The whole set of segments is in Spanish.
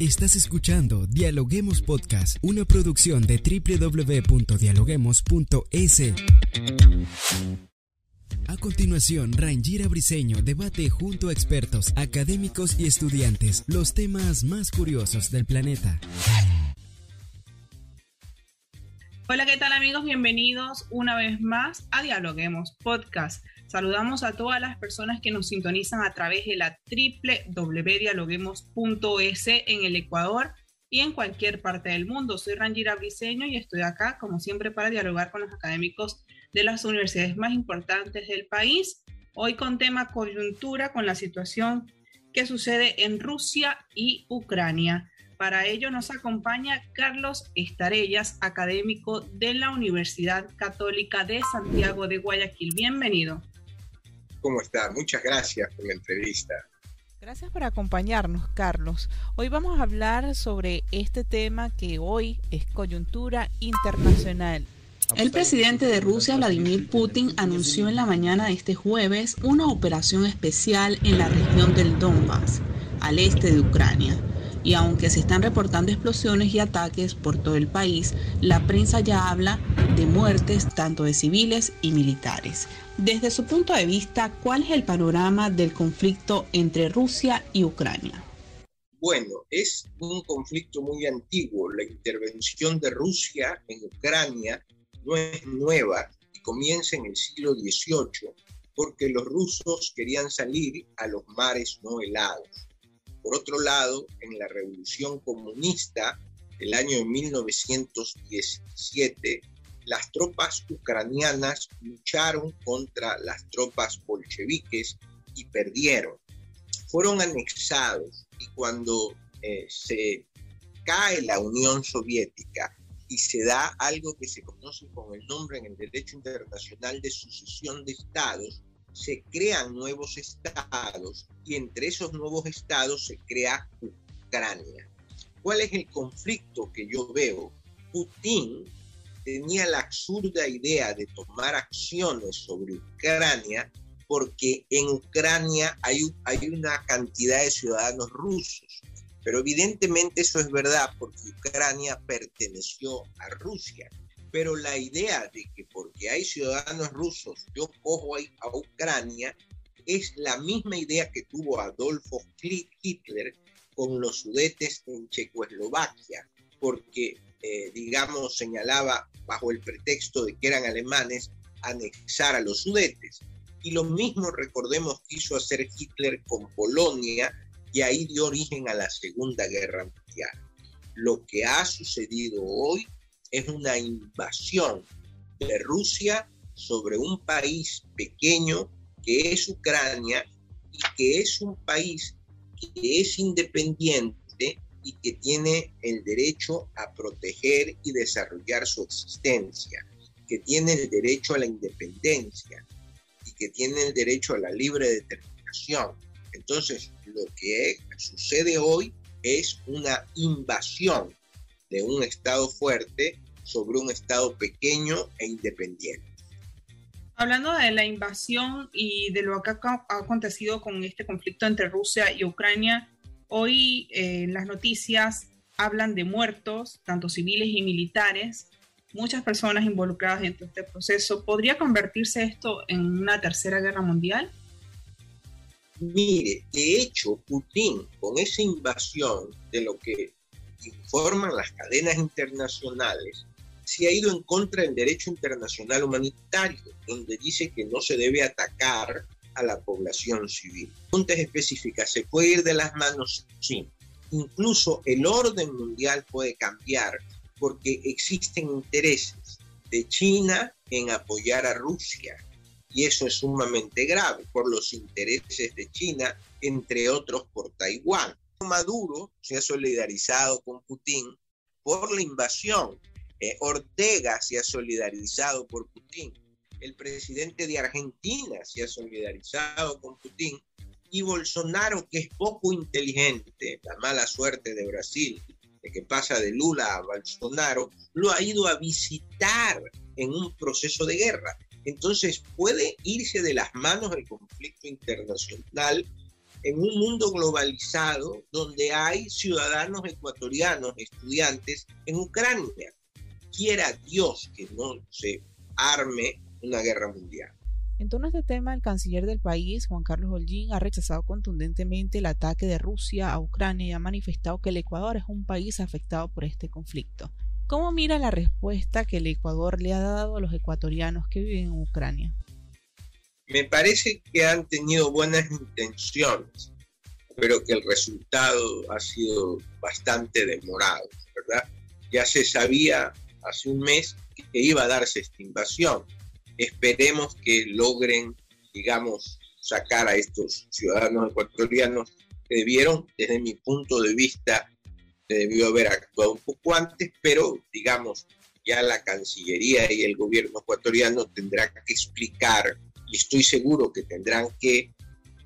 Estás escuchando Dialoguemos Podcast, una producción de www.dialoguemos.es. A continuación, Rangira Briseño debate junto a expertos, académicos y estudiantes los temas más curiosos del planeta. Hola, ¿qué tal amigos? Bienvenidos una vez más a Dialoguemos Podcast. Saludamos a todas las personas que nos sintonizan a través de la www.dialoguemos.es en el Ecuador y en cualquier parte del mundo. Soy Rangira Briseño y estoy acá, como siempre, para dialogar con los académicos de las universidades más importantes del país. Hoy con tema coyuntura con la situación que sucede en Rusia y Ucrania. Para ello nos acompaña Carlos Estarellas, académico de la Universidad Católica de Santiago de Guayaquil. Bienvenido. ¿Cómo está? Muchas gracias por la entrevista. Gracias por acompañarnos, Carlos. Hoy vamos a hablar sobre este tema que hoy es coyuntura internacional. El presidente de Rusia, Vladimir Putin, anunció en la mañana de este jueves una operación especial en la región del Donbass, al este de Ucrania y aunque se están reportando explosiones y ataques por todo el país, la prensa ya habla de muertes tanto de civiles y militares. Desde su punto de vista, ¿cuál es el panorama del conflicto entre Rusia y Ucrania? Bueno, es un conflicto muy antiguo. La intervención de Rusia en Ucrania no es nueva y comienza en el siglo XVIII porque los rusos querían salir a los mares no helados. Por otro lado, en la revolución comunista del año 1917, las tropas ucranianas lucharon contra las tropas bolcheviques y perdieron. Fueron anexados y cuando eh, se cae la Unión Soviética y se da algo que se conoce con el nombre en el derecho internacional de sucesión de estados, se crean nuevos estados y entre esos nuevos estados se crea Ucrania. ¿Cuál es el conflicto que yo veo? Putin tenía la absurda idea de tomar acciones sobre Ucrania porque en Ucrania hay, hay una cantidad de ciudadanos rusos. Pero evidentemente eso es verdad porque Ucrania perteneció a Rusia pero la idea de que porque hay ciudadanos rusos yo cojo a Ucrania es la misma idea que tuvo Adolfo Hitler con los sudetes en Checoslovaquia, porque, eh, digamos, señalaba bajo el pretexto de que eran alemanes anexar a los sudetes. Y lo mismo, recordemos, quiso hacer Hitler con Polonia y ahí dio origen a la Segunda Guerra Mundial. Lo que ha sucedido hoy es una invasión de Rusia sobre un país pequeño que es Ucrania y que es un país que es independiente y que tiene el derecho a proteger y desarrollar su existencia, que tiene el derecho a la independencia y que tiene el derecho a la libre determinación. Entonces, lo que sucede hoy es una invasión de un Estado fuerte sobre un Estado pequeño e independiente. Hablando de la invasión y de lo que ha acontecido con este conflicto entre Rusia y Ucrania, hoy eh, las noticias hablan de muertos, tanto civiles y militares, muchas personas involucradas en este proceso. ¿Podría convertirse esto en una tercera guerra mundial? Mire, de hecho, Putin, con esa invasión de lo que informan las cadenas internacionales, se ha ido en contra del derecho internacional humanitario, donde dice que no se debe atacar a la población civil. Puntas específicas, ¿se puede ir de las manos? Sí. Incluso el orden mundial puede cambiar porque existen intereses de China en apoyar a Rusia. Y eso es sumamente grave por los intereses de China, entre otros por Taiwán. Maduro se ha solidarizado con Putin por la invasión eh, Ortega se ha solidarizado por Putin. El presidente de Argentina se ha solidarizado con Putin. Y Bolsonaro, que es poco inteligente, la mala suerte de Brasil, de que pasa de Lula a Bolsonaro, lo ha ido a visitar en un proceso de guerra. Entonces puede irse de las manos del conflicto internacional en un mundo globalizado donde hay ciudadanos ecuatorianos, estudiantes en Ucrania. Quiera Dios que no se arme una guerra mundial. En torno a este tema, el canciller del país, Juan Carlos Holguín, ha rechazado contundentemente el ataque de Rusia a Ucrania y ha manifestado que el Ecuador es un país afectado por este conflicto. ¿Cómo mira la respuesta que el Ecuador le ha dado a los ecuatorianos que viven en Ucrania? Me parece que han tenido buenas intenciones, pero que el resultado ha sido bastante demorado, ¿verdad? Ya se sabía hace un mes que iba a darse esta invasión. Esperemos que logren, digamos, sacar a estos ciudadanos ecuatorianos que debieron, desde mi punto de vista, debió haber actuado un poco antes, pero digamos, ya la Cancillería y el gobierno ecuatoriano tendrán que explicar, y estoy seguro que tendrán que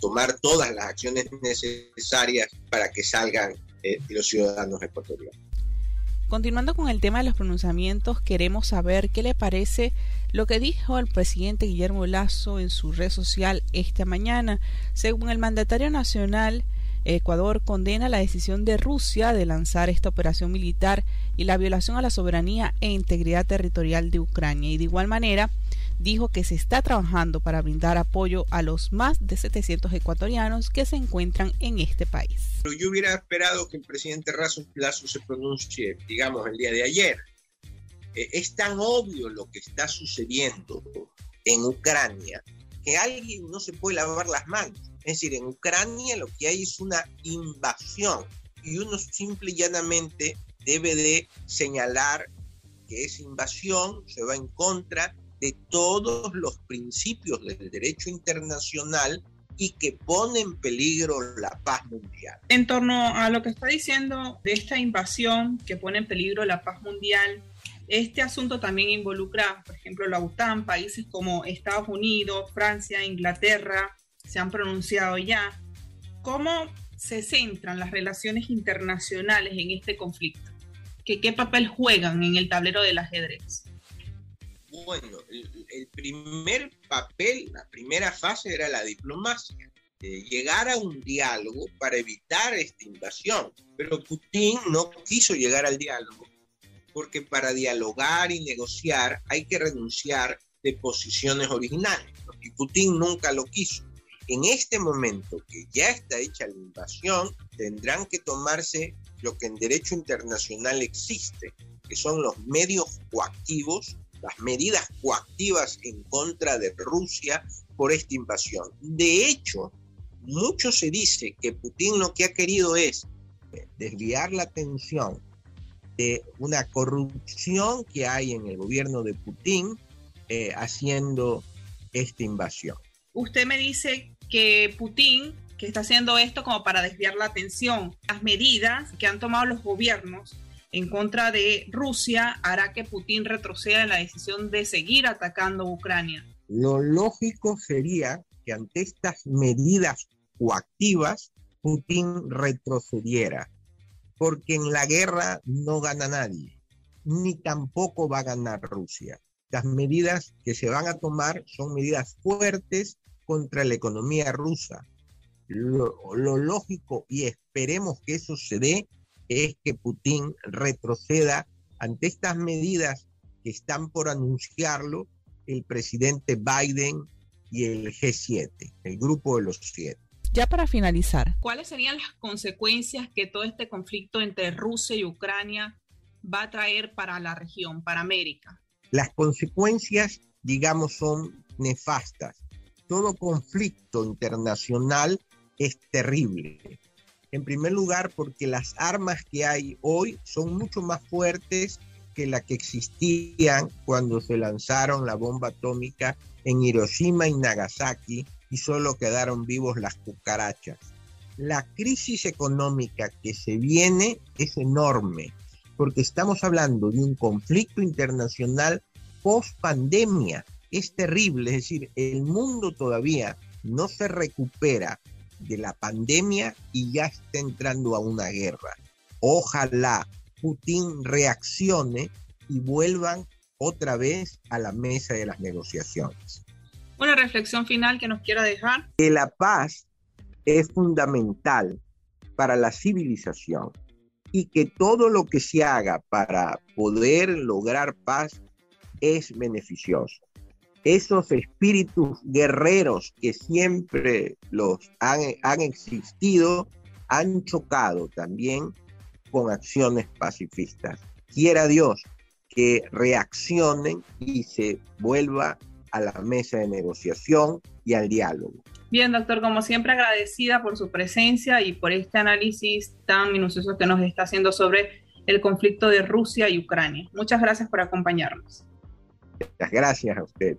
tomar todas las acciones necesarias para que salgan eh, los ciudadanos ecuatorianos. Continuando con el tema de los pronunciamientos, queremos saber qué le parece lo que dijo el presidente Guillermo Lazo en su red social esta mañana. Según el mandatario nacional, Ecuador condena la decisión de Rusia de lanzar esta operación militar y la violación a la soberanía e integridad territorial de Ucrania. Y de igual manera, dijo que se está trabajando para brindar apoyo a los más de 700 ecuatorianos que se encuentran en este país. Yo hubiera esperado que el presidente Lazo se pronuncie, digamos, el día de ayer. Eh, es tan obvio lo que está sucediendo en Ucrania que alguien no se puede lavar las manos. Es decir, en Ucrania lo que hay es una invasión y uno simple y llanamente debe de señalar que esa invasión se va en contra de todos los principios del derecho internacional y que pone en peligro la paz mundial. En torno a lo que está diciendo de esta invasión que pone en peligro la paz mundial, este asunto también involucra, por ejemplo, la OTAN, países como Estados Unidos, Francia, Inglaterra, se han pronunciado ya. ¿Cómo se centran las relaciones internacionales en este conflicto? ¿Qué, papel juegan en el tablero del ajedrez? Bueno, el, primer papel, la primera fase era la diplomacia, llegar a un diálogo para evitar esta invasión. Pero Putin no quiso llegar al diálogo porque para dialogar y negociar hay que renunciar de posiciones originales. Y Putin nunca lo quiso. En este momento que ya está hecha la invasión, tendrán que tomarse lo que en derecho internacional existe, que son los medios coactivos, las medidas coactivas en contra de Rusia por esta invasión. De hecho, mucho se dice que Putin lo que ha querido es desviar la atención de una corrupción que hay en el gobierno de Putin eh, haciendo esta invasión. Usted me dice que Putin, que está haciendo esto como para desviar la atención, las medidas que han tomado los gobiernos en contra de Rusia hará que Putin retroceda en la decisión de seguir atacando Ucrania. Lo lógico sería que ante estas medidas coactivas, Putin retrocediera porque en la guerra no gana nadie, ni tampoco va a ganar Rusia. Las medidas que se van a tomar son medidas fuertes contra la economía rusa. Lo, lógico, y esperemos que eso se dé, es que Putin retroceda ante estas medidas que están por anunciarlo el presidente Biden y el G7, el grupo de los siete. Ya para finalizar, ¿cuáles serían las consecuencias que todo este conflicto entre Rusia y Ucrania va a traer para la región, para América? Las consecuencias, digamos, son nefastas. Todo conflicto internacional es terrible. En primer lugar, porque las armas que hay hoy son mucho más fuertes que las que existían cuando se lanzaron la bomba atómica en Hiroshima y Nagasaki y solo quedaron vivos las cucarachas. La crisis económica que se viene es enorme, porque estamos hablando de un conflicto internacional post pandemia. Es terrible, es decir, el mundo todavía no se recupera de la pandemia y ya está entrando a una guerra. Ojalá Putin reaccione y vuelvan otra vez a la mesa de las negociaciones una reflexión final que nos quiera dejar. Que la paz es fundamental para la civilización y que todo lo que se haga para poder lograr paz es beneficioso. Esos espíritus guerreros que siempre los han, han existido han chocado también con acciones pacifistas. Quiera Dios que reaccionen y se vuelva a la mesa de negociación y al diálogo. Bien, doctor, como siempre agradecida por su presencia y por este análisis tan minucioso que nos está haciendo sobre el conflicto de Rusia y Ucrania. Muchas gracias por acompañarnos. Muchas gracias a usted.